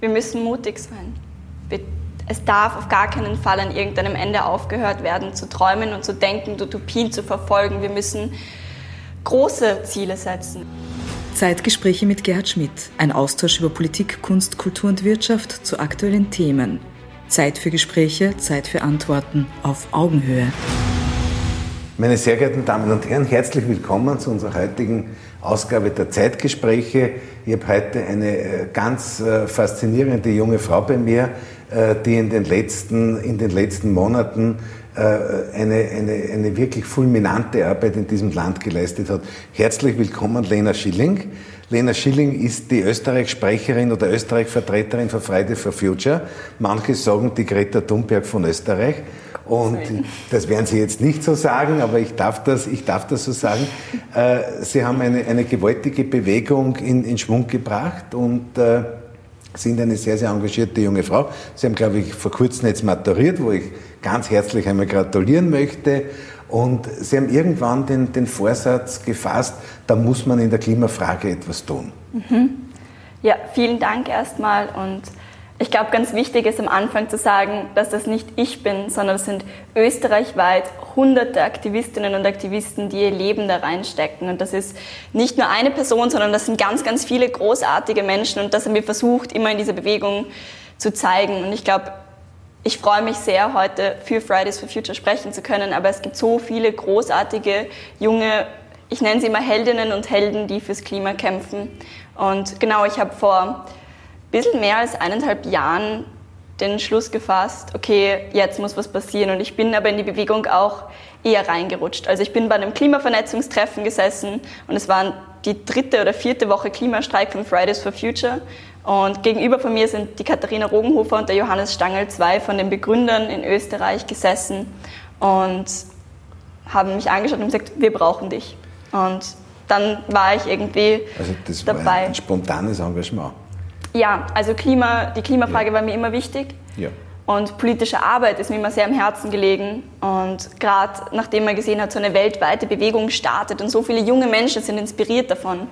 wir müssen mutig sein. Wir, es darf auf gar keinen Fall an irgendeinem Ende aufgehört werden, zu träumen und zu denken, Utopien zu verfolgen. Wir müssen große Ziele setzen. Zeitgespräche mit Gerhard Schmidt. Ein Austausch über Politik, Kunst, Kultur und Wirtschaft zu aktuellen Themen. Zeit für Gespräche, Zeit für Antworten auf Augenhöhe. Meine sehr geehrten Damen und Herren, herzlich willkommen zu unserer heutigen Ausgabe der Zeitgespräche. Ich habe heute eine äh, ganz äh, faszinierende junge Frau bei mir, äh, die in den letzten, in den letzten Monaten eine, eine, eine wirklich fulminante Arbeit in diesem Land geleistet hat. Herzlich willkommen, Lena Schilling. Lena Schilling ist die Österreich-Sprecherin oder Österreich-Vertreterin für Friday for Future. Manche sagen die Greta Thunberg von Österreich. Und das werden Sie jetzt nicht so sagen, aber ich darf das, ich darf das so sagen. Äh, Sie haben eine, eine gewaltige Bewegung in, in Schwung gebracht und äh, sind eine sehr, sehr engagierte junge Frau. Sie haben, glaube ich, vor kurzem jetzt maturiert, wo ich ganz herzlich einmal gratulieren möchte. Und Sie haben irgendwann den, den Vorsatz gefasst, da muss man in der Klimafrage etwas tun. Mhm. Ja, vielen Dank erstmal. Und ich glaube, ganz wichtig ist am Anfang zu sagen, dass das nicht ich bin, sondern es sind österreichweit hunderte Aktivistinnen und Aktivisten, die ihr Leben da reinstecken. Und das ist nicht nur eine Person, sondern das sind ganz, ganz viele großartige Menschen. Und das haben wir versucht, immer in dieser Bewegung zu zeigen. Und ich glaube, ich freue mich sehr, heute für Fridays for Future sprechen zu können, aber es gibt so viele großartige junge, ich nenne sie immer Heldinnen und Helden, die fürs Klima kämpfen. Und genau, ich habe vor bisschen mehr als eineinhalb Jahren den Schluss gefasst, okay, jetzt muss was passieren. Und ich bin aber in die Bewegung auch eher reingerutscht. Also ich bin bei einem Klimavernetzungstreffen gesessen und es war die dritte oder vierte Woche Klimastreik von Fridays for Future. Und gegenüber von mir sind die Katharina Rogenhofer und der Johannes Stangl, zwei von den Begründern in Österreich, gesessen und haben mich angeschaut und gesagt, wir brauchen dich. Und dann war ich irgendwie also das dabei. War ein spontanes Engagement. Ja, also Klima, die Klimafrage ja. war mir immer wichtig. Ja. Und politische Arbeit ist mir immer sehr am Herzen gelegen. Und gerade nachdem man gesehen hat, so eine weltweite Bewegung startet und so viele junge Menschen sind inspiriert davon,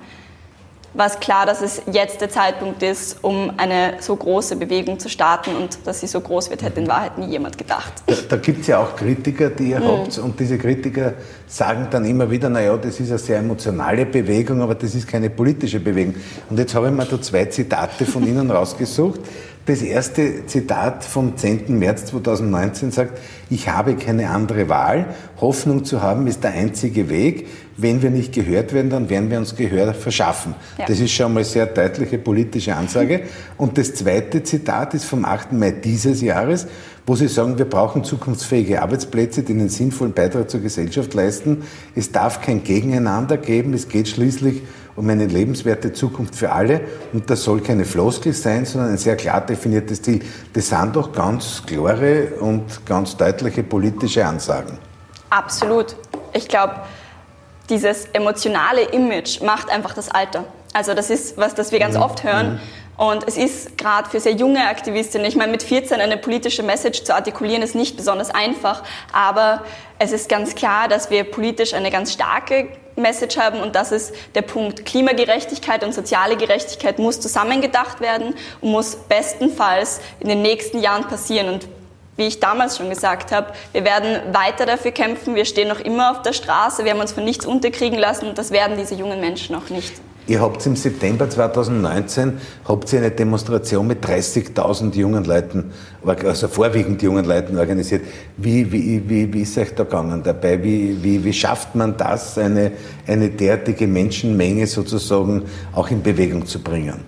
war es klar, dass es jetzt der Zeitpunkt ist, um eine so große Bewegung zu starten und dass sie so groß wird, hätte in Wahrheit nie jemand gedacht. Da, da gibt es ja auch Kritiker, die ihr mhm. habt und diese Kritiker sagen dann immer wieder, naja, das ist eine sehr emotionale Bewegung, aber das ist keine politische Bewegung. Und jetzt habe ich mir da zwei Zitate von Ihnen rausgesucht. Das erste Zitat vom 10. März 2019 sagt, ich habe keine andere Wahl. Hoffnung zu haben ist der einzige Weg. Wenn wir nicht gehört werden, dann werden wir uns Gehör verschaffen. Ja. Das ist schon mal sehr deutliche politische Ansage. Und das zweite Zitat ist vom 8. Mai dieses Jahres, wo Sie sagen, wir brauchen zukunftsfähige Arbeitsplätze, die einen sinnvollen Beitrag zur Gesellschaft leisten. Es darf kein Gegeneinander geben. Es geht schließlich um eine lebenswerte Zukunft für alle. Und das soll keine Floskel sein, sondern ein sehr klar definiertes Ziel. Das sind doch ganz klare und ganz deutliche politische Ansagen. Absolut. Ich glaube, dieses emotionale Image macht einfach das Alter. Also das ist was, das wir ganz mhm. oft hören. Mhm. Und es ist gerade für sehr junge Aktivistinnen, ich meine, mit 14 eine politische Message zu artikulieren, ist nicht besonders einfach, aber es ist ganz klar, dass wir politisch eine ganz starke Message haben und das ist der Punkt. Klimagerechtigkeit und soziale Gerechtigkeit muss zusammengedacht werden und muss bestenfalls in den nächsten Jahren passieren. Und wie ich damals schon gesagt habe, wir werden weiter dafür kämpfen. Wir stehen noch immer auf der Straße. Wir haben uns von nichts unterkriegen lassen und das werden diese jungen Menschen auch nicht. Ihr habt im September 2019 habt ihr eine Demonstration mit 30.000 jungen Leuten, also vorwiegend jungen Leuten organisiert. Wie, wie, wie, wie ist euch da gegangen dabei? Wie, wie, wie schafft man das, eine, eine derartige Menschenmenge sozusagen auch in Bewegung zu bringen?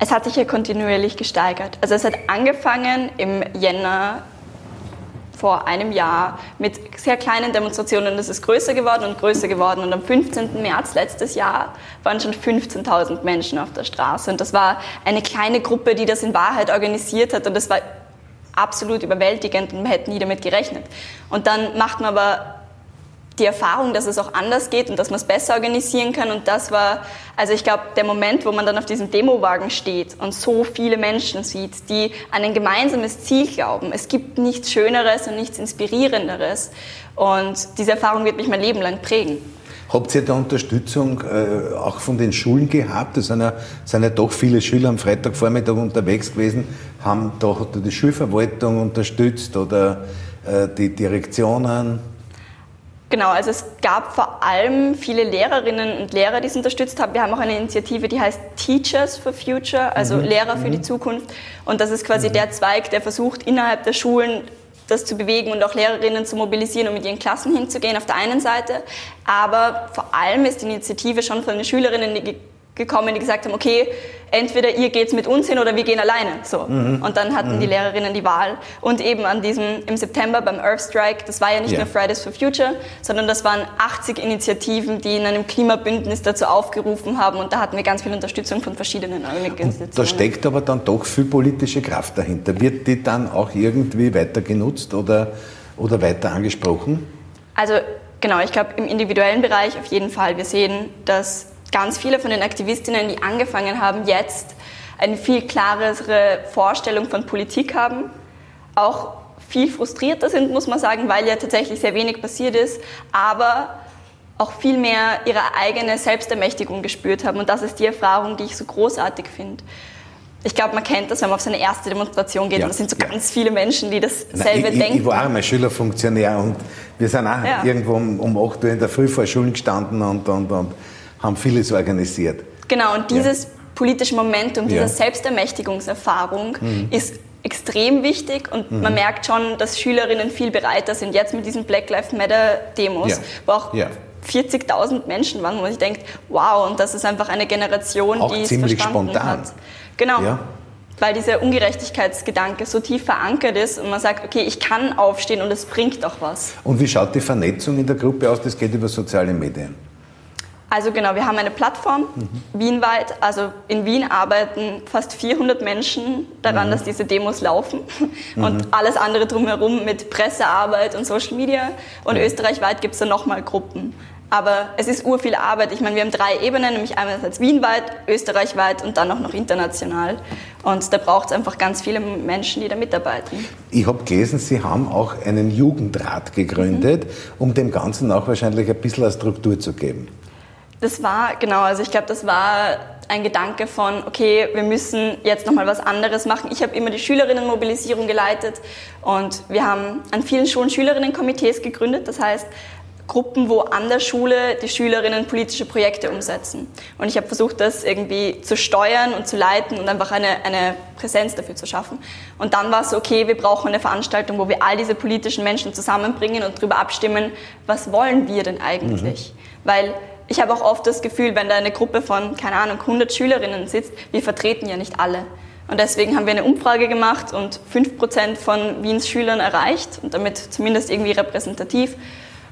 Es hat sich ja kontinuierlich gesteigert. Also es hat angefangen im Jänner vor einem Jahr mit sehr kleinen Demonstrationen. Das ist größer geworden und größer geworden. Und am 15. März letztes Jahr waren schon 15.000 Menschen auf der Straße. Und das war eine kleine Gruppe, die das in Wahrheit organisiert hat. Und das war absolut überwältigend und man hätte nie damit gerechnet. Und dann macht man aber die Erfahrung, dass es auch anders geht und dass man es besser organisieren kann. Und das war, also ich glaube, der Moment, wo man dann auf diesem Demowagen steht und so viele Menschen sieht, die an ein gemeinsames Ziel glauben. Es gibt nichts Schöneres und nichts Inspirierenderes. Und diese Erfahrung wird mich mein Leben lang prägen. Habt ihr da Unterstützung äh, auch von den Schulen gehabt? Es sind ja, sind ja doch viele Schüler am Freitagvormittag unterwegs gewesen. Haben hat die Schulverwaltung unterstützt oder äh, die Direktionen? Genau, also es gab vor allem viele Lehrerinnen und Lehrer, die es unterstützt haben. Wir haben auch eine Initiative, die heißt Teachers for Future, also mhm. Lehrer für mhm. die Zukunft. Und das ist quasi mhm. der Zweig, der versucht, innerhalb der Schulen das zu bewegen und auch Lehrerinnen zu mobilisieren, um mit ihren Klassen hinzugehen auf der einen Seite. Aber vor allem ist die Initiative schon von den Schülerinnen, die gekommen, die gesagt haben, okay, entweder ihr geht's mit uns hin oder wir gehen alleine. So. Mhm. Und dann hatten mhm. die Lehrerinnen die Wahl. Und eben an diesem, im September beim Earth Strike, das war ja nicht yeah. nur Fridays for Future, sondern das waren 80 Initiativen, die in einem Klimabündnis dazu aufgerufen haben. Und da hatten wir ganz viel Unterstützung von verschiedenen Organisationen. Da steckt aber dann doch viel politische Kraft dahinter. Wird die dann auch irgendwie weiter genutzt oder, oder weiter angesprochen? Also genau, ich glaube im individuellen Bereich auf jeden Fall. Wir sehen, dass ganz viele von den Aktivistinnen, die angefangen haben, jetzt eine viel klarere Vorstellung von Politik haben, auch viel frustrierter sind, muss man sagen, weil ja tatsächlich sehr wenig passiert ist, aber auch viel mehr ihre eigene Selbstermächtigung gespürt haben. Und das ist die Erfahrung, die ich so großartig finde. Ich glaube, man kennt das, wenn man auf seine erste Demonstration geht. Ja, und es sind so ja. ganz viele Menschen, die dasselbe Nein, denken. Ich, ich war einmal Schülerfunktionär und wir sind auch ja. irgendwo um, um 8 Uhr in der Früh vor Schulen gestanden und, und, und haben vieles organisiert. Genau, und dieses ja. politische Momentum, diese ja. Selbstermächtigungserfahrung mhm. ist extrem wichtig und mhm. man merkt schon, dass Schülerinnen viel bereiter sind, jetzt mit diesen Black Lives Matter Demos, ja. wo auch 40.000 Menschen waren, wo man sich denkt, wow, und das ist einfach eine Generation, auch die es ziemlich verstanden spontan. hat. Genau. Ja. Weil dieser Ungerechtigkeitsgedanke so tief verankert ist und man sagt, okay, ich kann aufstehen und es bringt auch was. Und wie schaut die Vernetzung in der Gruppe aus? Das geht über soziale Medien. Also genau, wir haben eine Plattform mhm. wienweit. Also in Wien arbeiten fast 400 Menschen daran, mhm. dass diese Demos laufen mhm. und alles andere drumherum mit Pressearbeit und Social Media. Und österreichweit gibt es dann nochmal Gruppen. Aber es ist urviel Arbeit. Ich meine, wir haben drei Ebenen, nämlich einerseits wienweit, österreichweit und dann auch noch international. Und da braucht es einfach ganz viele Menschen, die da mitarbeiten. Ich habe gelesen, Sie haben auch einen Jugendrat gegründet, mhm. um dem Ganzen auch wahrscheinlich ein bisschen eine Struktur zu geben. Das war, genau, also ich glaube, das war ein Gedanke von, okay, wir müssen jetzt nochmal was anderes machen. Ich habe immer die Schülerinnenmobilisierung geleitet und wir haben an vielen Schulen Schülerinnenkomitees gegründet. Das heißt, Gruppen, wo an der Schule die Schülerinnen politische Projekte umsetzen. Und ich habe versucht, das irgendwie zu steuern und zu leiten und einfach eine, eine Präsenz dafür zu schaffen. Und dann war es so, okay, wir brauchen eine Veranstaltung, wo wir all diese politischen Menschen zusammenbringen und darüber abstimmen, was wollen wir denn eigentlich? Mhm. Weil ich habe auch oft das Gefühl, wenn da eine Gruppe von, keine Ahnung, 100 Schülerinnen sitzt, wir vertreten ja nicht alle. Und deswegen haben wir eine Umfrage gemacht und 5% von Wiens Schülern erreicht und damit zumindest irgendwie repräsentativ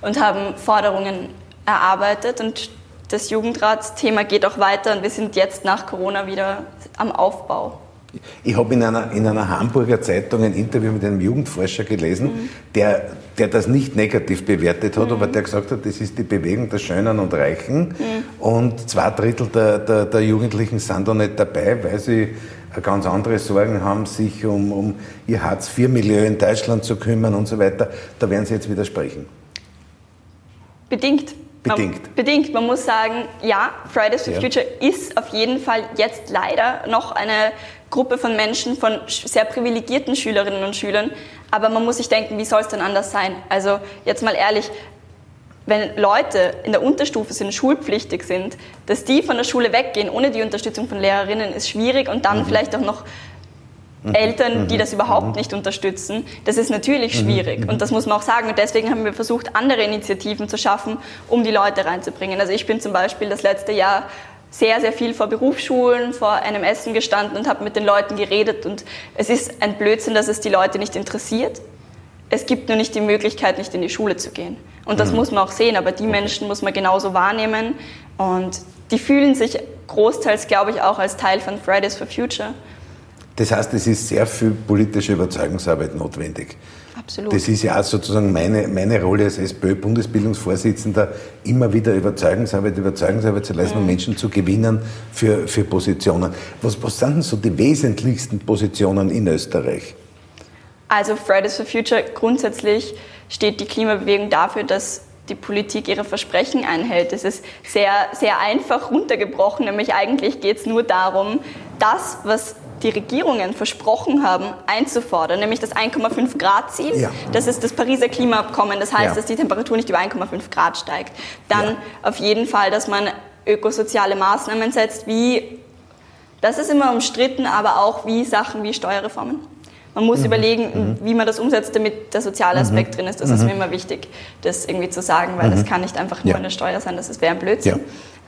und haben Forderungen erarbeitet. Und das Jugendratsthema geht auch weiter und wir sind jetzt nach Corona wieder am Aufbau. Ich habe in einer, in einer Hamburger Zeitung ein Interview mit einem Jugendforscher gelesen, mhm. der, der das nicht negativ bewertet hat, mhm. aber der gesagt hat, das ist die Bewegung der Schönen und Reichen. Mhm. Und zwei Drittel der, der, der, Jugendlichen sind da nicht dabei, weil sie ganz andere Sorgen haben, sich um, um ihr Hartz-IV-Milieu in Deutschland zu kümmern und so weiter. Da werden Sie jetzt widersprechen. Bedingt. Bedingt. Man, bedingt. Man muss sagen, ja, Fridays for ja. Future ist auf jeden Fall jetzt leider noch eine Gruppe von Menschen, von sehr privilegierten Schülerinnen und Schülern. Aber man muss sich denken, wie soll es denn anders sein? Also jetzt mal ehrlich, wenn Leute in der Unterstufe sind, schulpflichtig sind, dass die von der Schule weggehen ohne die Unterstützung von Lehrerinnen, ist schwierig und dann mhm. vielleicht auch noch mhm. Eltern, die mhm. das überhaupt mhm. nicht unterstützen, das ist natürlich schwierig. Und das muss man auch sagen. Und deswegen haben wir versucht, andere Initiativen zu schaffen, um die Leute reinzubringen. Also ich bin zum Beispiel das letzte Jahr sehr, sehr viel vor Berufsschulen, vor einem Essen gestanden und habe mit den Leuten geredet. Und es ist ein Blödsinn, dass es die Leute nicht interessiert. Es gibt nur nicht die Möglichkeit, nicht in die Schule zu gehen. Und das mhm. muss man auch sehen, aber die Menschen muss man genauso wahrnehmen. Und die fühlen sich großteils, glaube ich, auch als Teil von Fridays for Future. Das heißt, es ist sehr viel politische Überzeugungsarbeit notwendig. Absolut. Das ist ja auch sozusagen meine, meine Rolle als SPÖ-Bundesbildungsvorsitzender, immer wieder Überzeugungsarbeit, Überzeugungsarbeit zu leisten, mhm. um Menschen zu gewinnen für, für Positionen. Was, was sind denn so die wesentlichsten Positionen in Österreich? Also Fridays for Future grundsätzlich steht die Klimabewegung dafür, dass die Politik ihre Versprechen einhält. Es ist sehr, sehr einfach runtergebrochen, nämlich eigentlich geht es nur darum, das, was die Regierungen versprochen haben, einzufordern, nämlich das 1,5 Grad Ziel. Ja. Das ist das Pariser Klimaabkommen. Das heißt, ja. dass die Temperatur nicht über 1,5 Grad steigt. Dann ja. auf jeden Fall, dass man ökosoziale Maßnahmen setzt, wie, das ist immer umstritten, aber auch wie Sachen wie Steuerreformen. Man muss mhm. überlegen, mhm. wie man das umsetzt, damit der soziale Aspekt mhm. drin ist. Das ist mhm. mir immer wichtig, das irgendwie zu sagen, weil das mhm. kann nicht einfach nur eine Steuer sein, das wäre ein Blödsinn.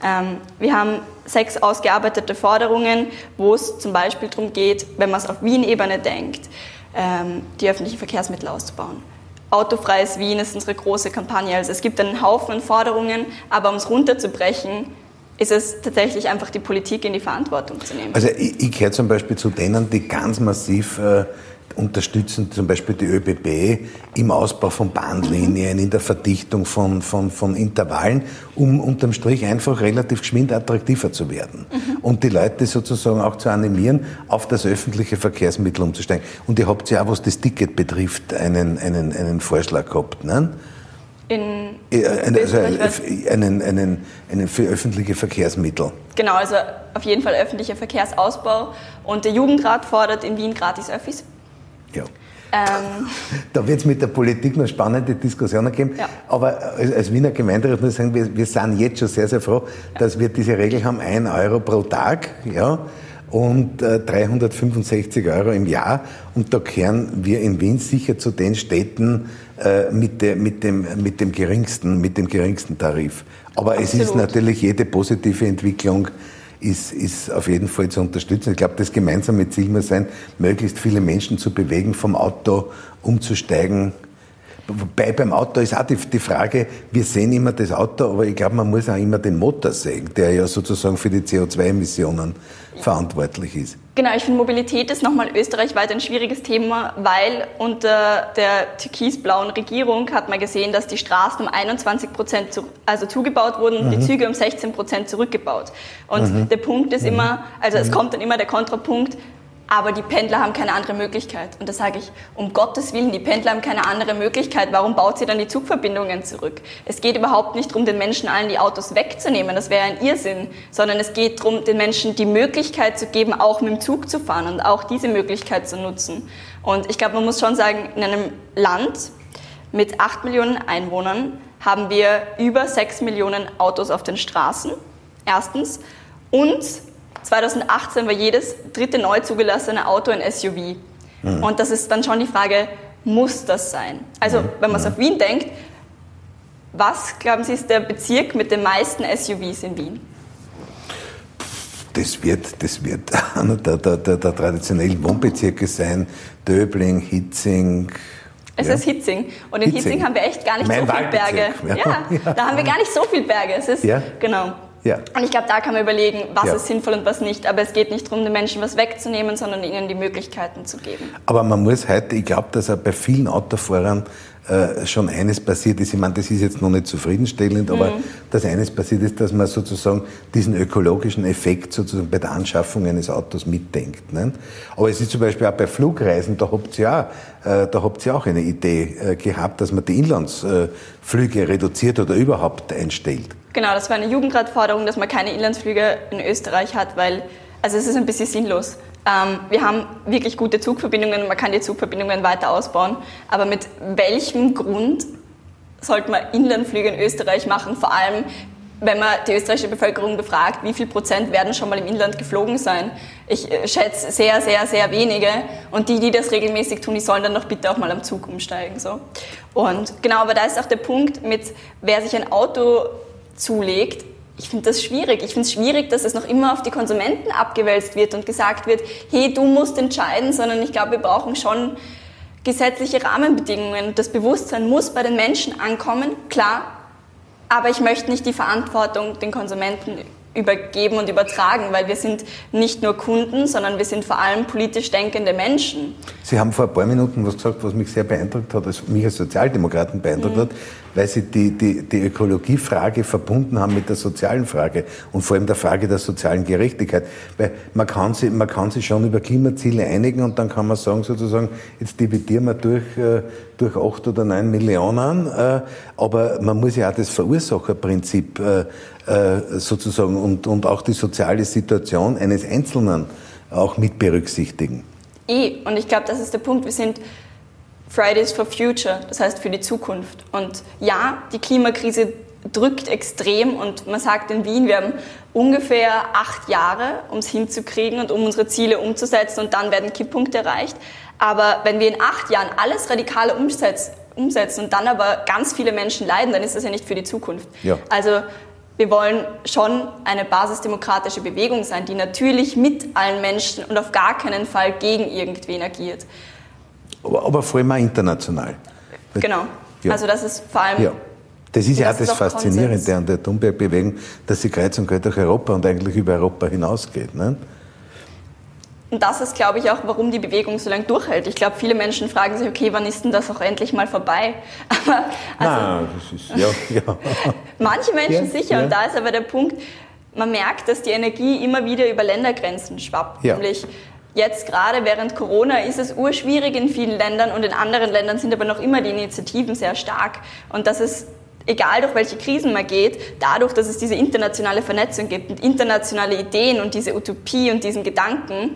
Ähm, wir haben sechs ausgearbeitete Forderungen, wo es zum Beispiel darum geht, wenn man es auf Wien-Ebene denkt, ähm, die öffentlichen Verkehrsmittel auszubauen. Autofreies Wien ist unsere große Kampagne. Also es gibt einen Haufen Forderungen, aber um es runterzubrechen, ist es tatsächlich einfach die Politik in die Verantwortung zu nehmen. Also ich, ich gehöre zum Beispiel zu denen, die ganz massiv äh, unterstützen zum Beispiel die ÖBB im Ausbau von Bahnlinien, in der Verdichtung von, von, von Intervallen, um unterm Strich einfach relativ geschwind attraktiver zu werden. Mhm. Und die Leute sozusagen auch zu animieren, auf das öffentliche Verkehrsmittel umzusteigen. Und ihr habt ja auch, was das Ticket betrifft, einen, einen, einen Vorschlag gehabt. Ne? In äh, also einen, einen, einen für öffentliche Verkehrsmittel. Genau, also auf jeden Fall öffentlicher Verkehrsausbau. Und der Jugendrat fordert in Wien gratis Öffis. Ja. Ähm. Da wird es mit der Politik noch spannende Diskussionen geben. Ja. Aber als Wiener Gemeinderat muss ich sagen, wir, wir sind jetzt schon sehr, sehr froh, ja. dass wir diese Regel haben, 1 Euro pro Tag ja, und äh, 365 Euro im Jahr. Und da kehren wir in Wien sicher zu den Städten äh, mit, der, mit, dem, mit, dem geringsten, mit dem geringsten Tarif. Aber Absolut. es ist natürlich jede positive Entwicklung ist, ist auf jeden Fall zu unterstützen. Ich glaube, das gemeinsame Ziel muss sein, möglichst viele Menschen zu bewegen, vom Auto umzusteigen. Wobei beim Auto ist auch die, die Frage, wir sehen immer das Auto, aber ich glaube, man muss auch immer den Motor sehen, der ja sozusagen für die CO2-Emissionen verantwortlich ist. Genau, ich finde Mobilität ist nochmal österreichweit ein schwieriges Thema, weil unter der türkisblauen Regierung hat man gesehen, dass die Straßen um 21 Prozent zu, also zugebaut wurden, mhm. die Züge um 16 Prozent zurückgebaut. Und mhm. der Punkt ist mhm. immer, also es mhm. kommt dann immer der Kontrapunkt, aber die Pendler haben keine andere Möglichkeit. Und da sage ich, um Gottes Willen, die Pendler haben keine andere Möglichkeit. Warum baut sie dann die Zugverbindungen zurück? Es geht überhaupt nicht darum, den Menschen allen die Autos wegzunehmen. Das wäre ein Irrsinn. Sondern es geht darum, den Menschen die Möglichkeit zu geben, auch mit dem Zug zu fahren und auch diese Möglichkeit zu nutzen. Und ich glaube, man muss schon sagen, in einem Land mit acht Millionen Einwohnern haben wir über sechs Millionen Autos auf den Straßen. Erstens. Und 2018 war jedes dritte neu zugelassene Auto ein SUV. Mhm. Und das ist dann schon die Frage, muss das sein? Also, mhm. wenn man es auf Wien denkt, was, glauben Sie, ist der Bezirk mit den meisten SUVs in Wien? Das wird, das wird einer der, der, der, der traditionellen Wohnbezirke sein. Döbling, Hitzing, es ja. ist Hitzing. Und in Hitzing. Hitzing, haben wir echt gar nicht mein so viele Berge. Ja. ja. da haben wir gar nicht so viele Berge. Es ist, ja. genau. Ja. Und ich glaube, da kann man überlegen, was ja. ist sinnvoll und was nicht. Aber es geht nicht darum, den Menschen was wegzunehmen, sondern ihnen die Möglichkeiten zu geben. Aber man muss heute, ich glaube, dass auch bei vielen Autofahrern äh, schon eines passiert ist. Ich meine, das ist jetzt noch nicht zufriedenstellend, aber mhm. dass eines passiert ist, dass man sozusagen diesen ökologischen Effekt sozusagen bei der Anschaffung eines Autos mitdenkt. Ne? Aber es ist zum Beispiel auch bei Flugreisen, da habt ihr auch, äh, da habt ihr auch eine Idee äh, gehabt, dass man die Inlandsflüge reduziert oder überhaupt einstellt. Genau, das war eine Jugendratforderung, dass man keine Inlandsflüge in Österreich hat, weil also es ist ein bisschen sinnlos. Ähm, wir haben wirklich gute Zugverbindungen, man kann die Zugverbindungen weiter ausbauen, aber mit welchem Grund sollte man Inlandflüge in Österreich machen, vor allem wenn man die österreichische Bevölkerung befragt, wie viel Prozent werden schon mal im Inland geflogen sein? Ich äh, schätze sehr, sehr, sehr wenige. Und die, die das regelmäßig tun, die sollen dann doch bitte auch mal am Zug umsteigen. So. Und genau, aber da ist auch der Punkt mit, wer sich ein Auto zulegt, ich finde das schwierig. Ich finde es schwierig, dass es noch immer auf die Konsumenten abgewälzt wird und gesagt wird, hey, du musst entscheiden, sondern ich glaube, wir brauchen schon gesetzliche Rahmenbedingungen. Das Bewusstsein muss bei den Menschen ankommen, klar, aber ich möchte nicht die Verantwortung den Konsumenten übergeben und übertragen, weil wir sind nicht nur Kunden, sondern wir sind vor allem politisch denkende Menschen. Sie haben vor ein paar Minuten was gesagt, was mich sehr beeindruckt hat, also mich als Sozialdemokraten beeindruckt mhm. hat, weil Sie die, die, die Ökologiefrage verbunden haben mit der sozialen Frage und vor allem der Frage der sozialen Gerechtigkeit. Weil man kann, sich, man kann sich schon über Klimaziele einigen und dann kann man sagen, sozusagen, jetzt dividieren wir durch, äh, durch acht oder neun Millionen, äh, aber man muss ja auch das Verursacherprinzip äh, sozusagen und, und auch die soziale Situation eines Einzelnen auch mit berücksichtigen. Eh, und ich glaube, das ist der Punkt. Wir sind Fridays for Future, das heißt für die Zukunft. Und ja, die Klimakrise drückt extrem und man sagt in Wien, wir haben ungefähr acht Jahre, um es hinzukriegen und um unsere Ziele umzusetzen und dann werden Kipppunkte erreicht. Aber wenn wir in acht Jahren alles radikale umsetzen, und dann aber ganz viele Menschen leiden, dann ist das ja nicht für die Zukunft. Ja. Also wir wollen schon eine basisdemokratische Bewegung sein, die natürlich mit allen Menschen und auf gar keinen Fall gegen irgendwen agiert aber, aber vor allem auch international. Genau. Ja. Also das ist vor allem. Ja. Das ist ja auch das, Faszinierende Konsens. an der Thunberg-Bewegung, dass sie kreuz und quer durch Europa und eigentlich über Europa hinausgeht. Ne? Und das ist, glaube ich, auch, warum die Bewegung so lange durchhält. Ich glaube, viele Menschen fragen sich, okay, wann ist denn das auch endlich mal vorbei? Aber, also, Nein, das ist, ja, ja. manche Menschen ja, sicher. Ja. Und da ist aber der Punkt, man merkt, dass die Energie immer wieder über Ländergrenzen schwappt. Ja. Nämlich Jetzt gerade während Corona ist es urschwierig in vielen Ländern und in anderen Ländern sind aber noch immer die Initiativen sehr stark. Und das ist egal durch welche Krisen man geht, dadurch, dass es diese internationale Vernetzung gibt und internationale Ideen und diese Utopie und diesen Gedanken,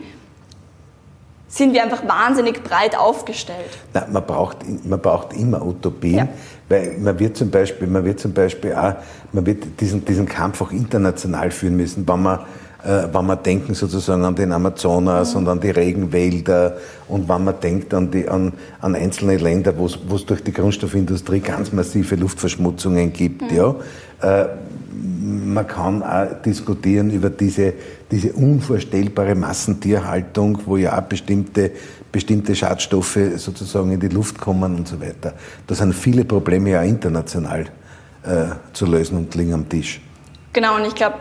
sind wir einfach wahnsinnig breit aufgestellt. Na, man, braucht, man braucht immer Utopien, ja. weil man wird zum Beispiel, man wird zum Beispiel auch, man wird diesen, diesen Kampf auch international führen müssen, wenn man äh, wenn wir denken sozusagen an den Amazonas und an die Regenwälder und wenn man denkt an, die, an, an einzelne Länder, wo es durch die Grundstoffindustrie ganz massive Luftverschmutzungen gibt. Mhm. Ja. Äh, man kann auch diskutieren über diese, diese unvorstellbare Massentierhaltung, wo ja auch bestimmte, bestimmte Schadstoffe sozusagen in die Luft kommen und so weiter. Da sind viele Probleme ja international äh, zu lösen und liegen am Tisch. Genau, und ich glaube,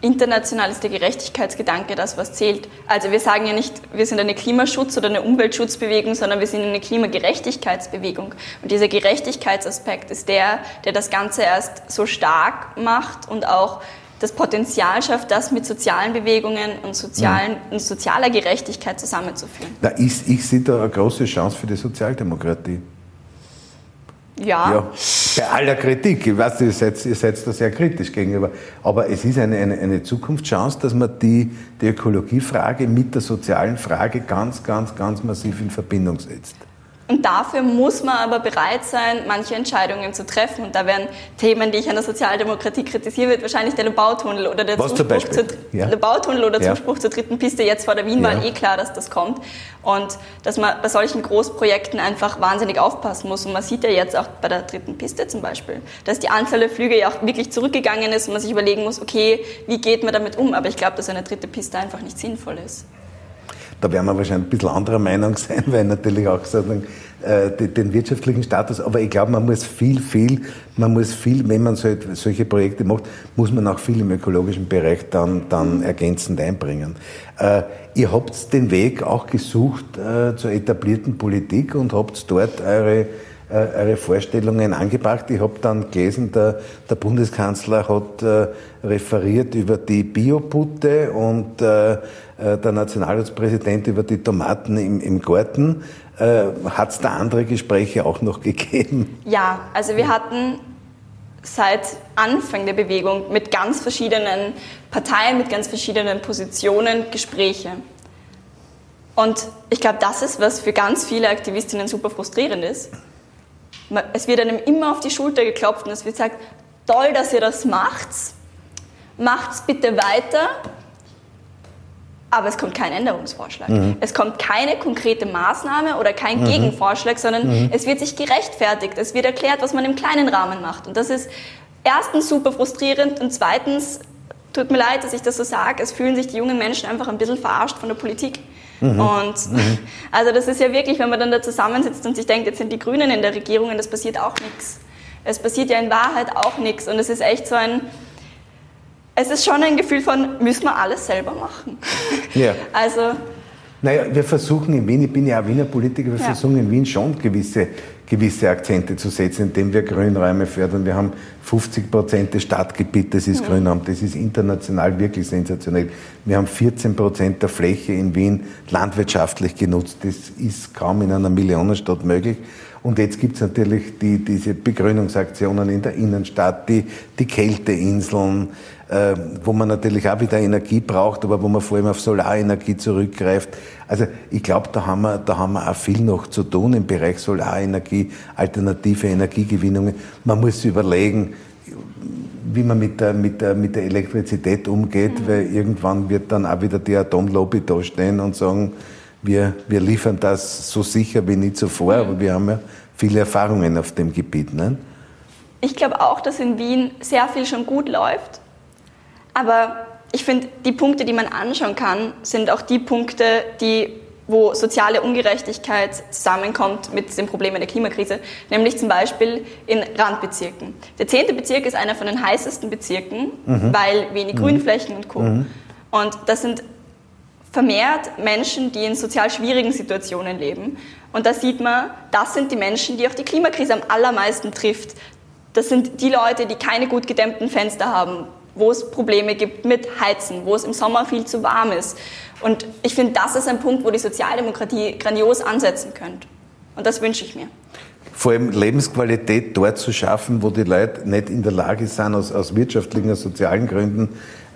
international ist der Gerechtigkeitsgedanke das, was zählt. Also wir sagen ja nicht, wir sind eine Klimaschutz- oder eine Umweltschutzbewegung, sondern wir sind eine Klimagerechtigkeitsbewegung. Und dieser Gerechtigkeitsaspekt ist der, der das Ganze erst so stark macht und auch das Potenzial schafft, das mit sozialen Bewegungen und, sozialen, ja. und sozialer Gerechtigkeit zusammenzuführen. Na, ich, ich sehe da eine große Chance für die Sozialdemokratie. Ja. ja. Bei aller Kritik, ich weiß, ihr seid, ihr seid da sehr kritisch gegenüber, aber es ist eine, eine, eine Zukunftschance, dass man die, die Ökologiefrage mit der sozialen Frage ganz, ganz, ganz massiv in Verbindung setzt. Und dafür muss man aber bereit sein, manche Entscheidungen zu treffen. Und da wären Themen, die ich an der Sozialdemokratie kritisiere, wird wahrscheinlich der Bautunnel oder der Was Zuspruch, zur, ja. der Bautunnel oder ja. Zuspruch zur dritten Piste jetzt vor der Wienwahl ja. eh klar, dass das kommt. Und dass man bei solchen Großprojekten einfach wahnsinnig aufpassen muss. Und man sieht ja jetzt auch bei der dritten Piste zum Beispiel, dass die Anzahl der Flüge ja auch wirklich zurückgegangen ist und man sich überlegen muss, okay, wie geht man damit um? Aber ich glaube, dass eine dritte Piste einfach nicht sinnvoll ist. Da werden wir wahrscheinlich ein bisschen anderer Meinung sein, weil natürlich auch sagen, äh, den wirtschaftlichen Status. Aber ich glaube, man muss viel, viel, man muss viel, wenn man solche Projekte macht, muss man auch viel im ökologischen Bereich dann, dann ergänzend einbringen. Äh, ihr habt den Weg auch gesucht äh, zur etablierten Politik und habt dort eure eure Vorstellungen angebracht. Ich habe dann gelesen, der, der Bundeskanzler hat äh, referiert über die Bioputte und äh, äh, der Nationalratspräsident über die Tomaten im, im Garten. Äh, Hat es da andere Gespräche auch noch gegeben? Ja, also wir hatten seit Anfang der Bewegung mit ganz verschiedenen Parteien, mit ganz verschiedenen Positionen Gespräche. Und ich glaube, das ist, was für ganz viele Aktivistinnen super frustrierend ist. Es wird einem immer auf die Schulter geklopft und es wird gesagt, toll, dass ihr das macht, macht's bitte weiter, aber es kommt kein Änderungsvorschlag. Mhm. Es kommt keine konkrete Maßnahme oder kein mhm. Gegenvorschlag, sondern mhm. es wird sich gerechtfertigt. Es wird erklärt, was man im kleinen Rahmen macht. Und das ist erstens super frustrierend und zweitens, tut mir leid, dass ich das so sage, es fühlen sich die jungen Menschen einfach ein bisschen verarscht von der Politik. Mhm. Und mhm. also das ist ja wirklich, wenn man dann da zusammensitzt und sich denkt, jetzt sind die Grünen in der Regierung und es passiert auch nichts. Es passiert ja in Wahrheit auch nichts. Und es ist echt so ein, es ist schon ein Gefühl von, müssen wir alles selber machen. Ja. Also naja, wir versuchen in Wien, ich bin ja auch Wiener Politiker, wir ja. versuchen in Wien schon gewisse, gewisse Akzente zu setzen, indem wir Grünräume fördern. Wir haben 50 Prozent des Stadtgebietes ist mhm. Grünraum. Das ist international wirklich sensationell. Wir haben 14 Prozent der Fläche in Wien landwirtschaftlich genutzt. Das ist kaum in einer Millionenstadt möglich. Und jetzt gibt es natürlich die, diese Begrünungsaktionen in der Innenstadt, die, die Kälteinseln, wo man natürlich auch wieder Energie braucht, aber wo man vor allem auf Solarenergie zurückgreift. Also ich glaube, da haben wir, da haben wir auch viel noch zu tun im Bereich Solarenergie, alternative Energiegewinnungen. Man muss überlegen, wie man mit der, mit der, mit der Elektrizität umgeht, mhm. weil irgendwann wird dann auch wieder die Atomlobby da stehen und sagen, wir, wir liefern das so sicher wie nie zuvor, aber wir haben ja viele Erfahrungen auf dem Gebiet. Ne? Ich glaube auch, dass in Wien sehr viel schon gut läuft. Aber ich finde, die Punkte, die man anschauen kann, sind auch die Punkte, die, wo soziale Ungerechtigkeit zusammenkommt mit den Problemen der Klimakrise, nämlich zum Beispiel in Randbezirken. Der zehnte Bezirk ist einer von den heißesten Bezirken, mhm. weil wenig mhm. Grünflächen und Co. Mhm. Und das sind vermehrt Menschen, die in sozial schwierigen Situationen leben. Und da sieht man, das sind die Menschen, die auch die Klimakrise am allermeisten trifft. Das sind die Leute, die keine gut gedämmten Fenster haben, wo es Probleme gibt mit Heizen, wo es im Sommer viel zu warm ist. Und ich finde, das ist ein Punkt, wo die Sozialdemokratie grandios ansetzen könnte. Und das wünsche ich mir. Vor allem Lebensqualität dort zu schaffen, wo die Leute nicht in der Lage sind, aus, aus wirtschaftlichen, aus sozialen Gründen,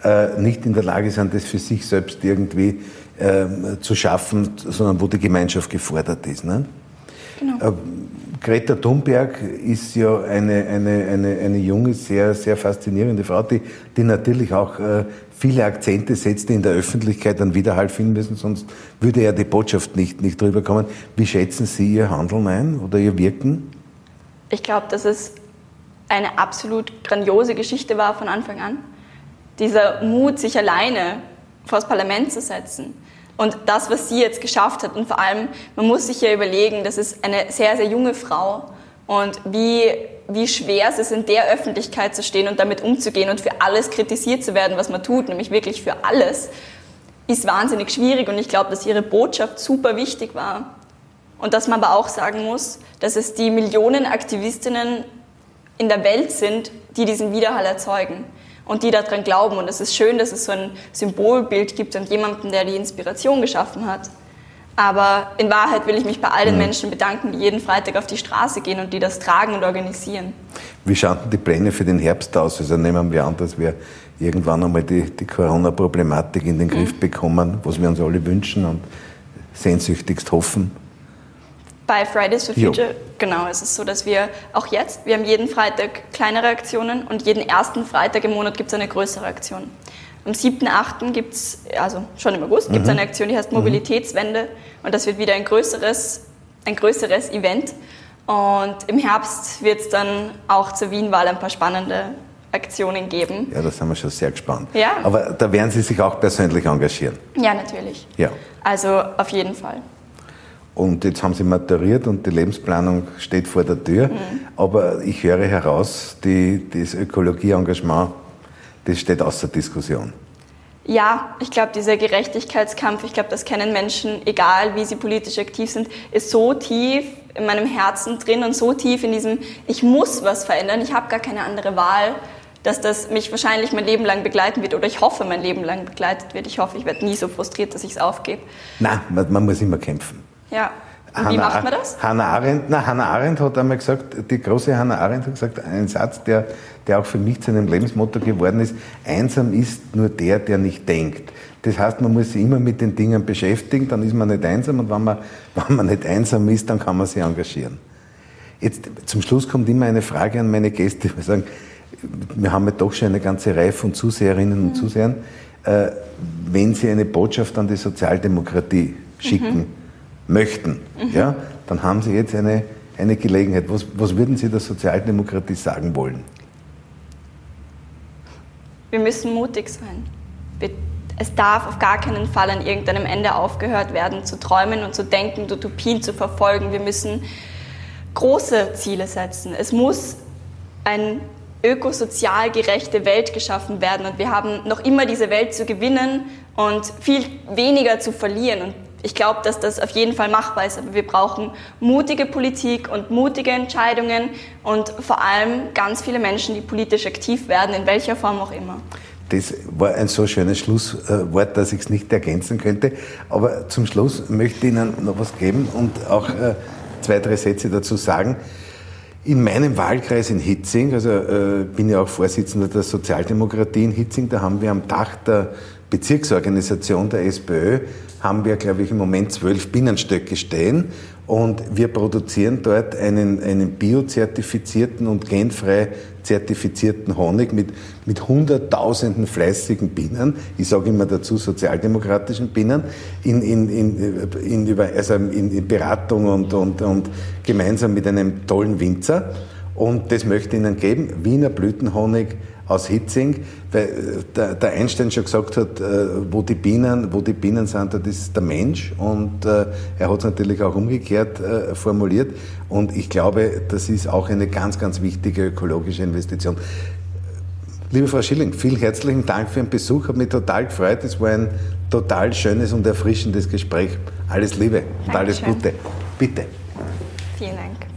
äh, nicht in der Lage sind, das für sich selbst irgendwie äh, zu schaffen, sondern wo die Gemeinschaft gefordert ist. Ne? Genau. Äh, Greta Thunberg ist ja eine, eine, eine, eine junge, sehr, sehr faszinierende Frau, die, die natürlich auch äh, viele Akzente setzt, die in der Öffentlichkeit einen Widerhall finden müssen, sonst würde ja die Botschaft nicht, nicht drüber kommen. Wie schätzen Sie Ihr Handeln ein oder Ihr Wirken? Ich glaube, dass es eine absolut grandiose Geschichte war von Anfang an. Dieser Mut, sich alleine vor das Parlament zu setzen und das, was sie jetzt geschafft hat, und vor allem, man muss sich ja überlegen, das ist eine sehr, sehr junge Frau. Und wie, wie schwer es ist, in der Öffentlichkeit zu stehen und damit umzugehen und für alles kritisiert zu werden, was man tut, nämlich wirklich für alles, ist wahnsinnig schwierig. Und ich glaube, dass ihre Botschaft super wichtig war. Und dass man aber auch sagen muss, dass es die Millionen Aktivistinnen in der Welt sind, die diesen Widerhall erzeugen und die daran glauben. Und es ist schön, dass es so ein Symbolbild gibt und jemanden, der die Inspiration geschaffen hat. Aber in Wahrheit will ich mich bei all den mhm. Menschen bedanken, die jeden Freitag auf die Straße gehen und die das tragen und organisieren. Wie schauen die Pläne für den Herbst aus? Also nehmen wir an, dass wir irgendwann einmal die, die Corona-Problematik in den mhm. Griff bekommen, was wir uns alle wünschen und sehnsüchtigst hoffen. Bei Fridays for Future, jo. genau, es ist so, dass wir auch jetzt, wir haben jeden Freitag kleinere Aktionen und jeden ersten Freitag im Monat gibt es eine größere Aktion. Am 7.8. gibt es, also schon im August, mhm. gibt es eine Aktion, die heißt mhm. Mobilitätswende und das wird wieder ein größeres, ein größeres Event. Und im Herbst wird es dann auch zur Wienwahl ein paar spannende Aktionen geben. Ja, da sind wir schon sehr gespannt. Ja. Aber da werden Sie sich auch persönlich engagieren. Ja, natürlich. Ja. Also auf jeden Fall. Und jetzt haben sie maturiert und die Lebensplanung steht vor der Tür. Mhm. Aber ich höre heraus, die, das Ökologieengagement, das steht außer Diskussion. Ja, ich glaube, dieser Gerechtigkeitskampf, ich glaube, das kennen Menschen, egal wie sie politisch aktiv sind, ist so tief in meinem Herzen drin und so tief in diesem, ich muss was verändern, ich habe gar keine andere Wahl, dass das mich wahrscheinlich mein Leben lang begleiten wird oder ich hoffe, mein Leben lang begleitet wird. Ich hoffe, ich werde nie so frustriert, dass ich es aufgebe. Nein, man, man muss immer kämpfen. Ja. Und Hannah, wie macht man das? Hannah Arendt, na, Hannah Arendt hat einmal gesagt, die große Hannah Arendt hat gesagt, einen Satz, der, der auch für mich zu einem Lebensmotto geworden ist, einsam ist nur der, der nicht denkt. Das heißt, man muss sich immer mit den Dingen beschäftigen, dann ist man nicht einsam und wenn man, wenn man nicht einsam ist, dann kann man sich engagieren. Jetzt, zum Schluss kommt immer eine Frage an meine Gäste. Wir sagen, wir haben ja doch schon eine ganze Reihe von Zuseherinnen und mhm. Zusehern. Äh, wenn Sie eine Botschaft an die Sozialdemokratie schicken, mhm möchten, mhm. ja, dann haben Sie jetzt eine, eine Gelegenheit. Was, was würden Sie der Sozialdemokratie sagen wollen? Wir müssen mutig sein. Wir, es darf auf gar keinen Fall an irgendeinem Ende aufgehört werden, zu träumen und zu denken, Utopien zu verfolgen. Wir müssen große Ziele setzen. Es muss ein ökosozial gerechte Welt geschaffen werden. Und wir haben noch immer diese Welt zu gewinnen und viel weniger zu verlieren. Und ich glaube, dass das auf jeden Fall machbar ist. Aber wir brauchen mutige Politik und mutige Entscheidungen und vor allem ganz viele Menschen, die politisch aktiv werden, in welcher Form auch immer. Das war ein so schönes Schlusswort, dass ich es nicht ergänzen könnte. Aber zum Schluss möchte ich Ihnen noch was geben und auch äh, zwei, drei Sätze dazu sagen. In meinem Wahlkreis in Hitzing, also äh, bin ja auch Vorsitzender der Sozialdemokratie in Hitzing, da haben wir am Dach der Bezirksorganisation der SPÖ haben wir, glaube ich, im Moment zwölf Bienenstöcke stehen. Und wir produzieren dort einen, einen biozertifizierten und genfrei zertifizierten Honig mit, mit hunderttausenden fleißigen Bienen, ich sage immer dazu sozialdemokratischen Bienen, in, in, in, in, über, also in, in Beratung und, und, und gemeinsam mit einem tollen Winzer. Und das möchte ich Ihnen geben, Wiener Blütenhonig aus Hitzing, weil äh, der, der, Einstein schon gesagt hat, äh, wo die Bienen, wo die Bienen sind, das ist der Mensch und äh, er hat es natürlich auch umgekehrt formuliert und ich glaube, das ist auch eine ganz, ganz wichtige ökologische Investition. Liebe Frau Schilling, vielen herzlichen Dank für den Besuch, hat mich total gefreut, es war ein total schönes und erfrischendes Gespräch. Alles Liebe und alles Gute. Bitte. Vielen Dank.